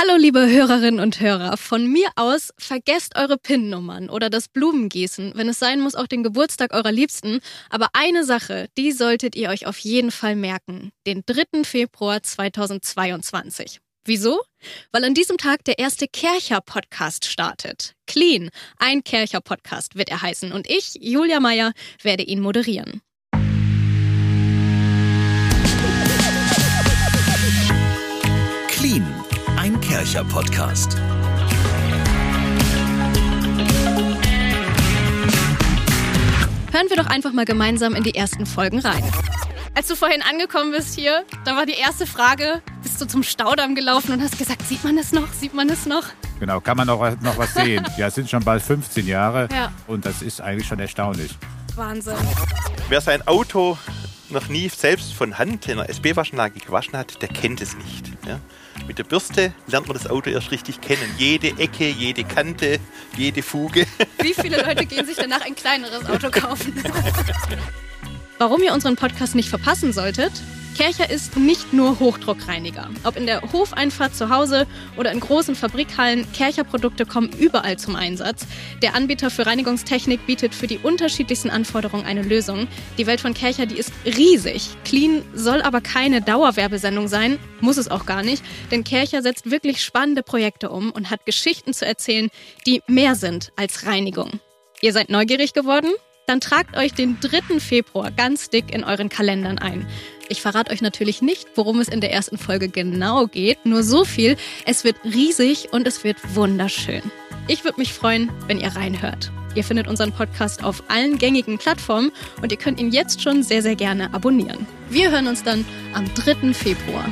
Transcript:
Hallo liebe Hörerinnen und Hörer, von mir aus vergesst eure PIN-Nummern oder das Blumengießen, wenn es sein muss auch den Geburtstag eurer Liebsten, aber eine Sache, die solltet ihr euch auf jeden Fall merken, den 3. Februar 2022. Wieso? Weil an diesem Tag der erste Kercher-Podcast startet. Clean, ein Kercher-Podcast wird er heißen und ich, Julia Meyer, werde ihn moderieren. Ein Kercher-Podcast. Hören wir doch einfach mal gemeinsam in die ersten Folgen rein. Als du vorhin angekommen bist hier, da war die erste Frage, bist du zum Staudamm gelaufen und hast gesagt, sieht man es noch, sieht man es noch? Genau, kann man noch, was- noch was sehen. Ja, es sind schon bald 15 Jahre Ja. und das ist eigentlich schon erstaunlich. Wahnsinn. Wer sein Auto noch nie selbst von Hand in einer SB-Waschanlage gewaschen hat, der kennt es nicht. Ja? Mit der Bürste lernt man das Auto erst richtig kennen. Jede Ecke, jede Kante, jede Fuge. Wie viele Leute gehen sich danach ein kleineres Auto kaufen? Warum ihr unseren Podcast nicht verpassen solltet? Kercher ist nicht nur Hochdruckreiniger. Ob in der Hofeinfahrt zu Hause oder in großen Fabrikhallen, Kercher-Produkte kommen überall zum Einsatz. Der Anbieter für Reinigungstechnik bietet für die unterschiedlichsten Anforderungen eine Lösung. Die Welt von Kercher, die ist riesig. Clean soll aber keine Dauerwerbesendung sein, muss es auch gar nicht, denn Kercher setzt wirklich spannende Projekte um und hat Geschichten zu erzählen, die mehr sind als Reinigung. Ihr seid neugierig geworden? Dann tragt euch den 3. Februar ganz dick in euren Kalendern ein. Ich verrate euch natürlich nicht, worum es in der ersten Folge genau geht, nur so viel, es wird riesig und es wird wunderschön. Ich würde mich freuen, wenn ihr reinhört. Ihr findet unseren Podcast auf allen gängigen Plattformen und ihr könnt ihn jetzt schon sehr, sehr gerne abonnieren. Wir hören uns dann am 3. Februar.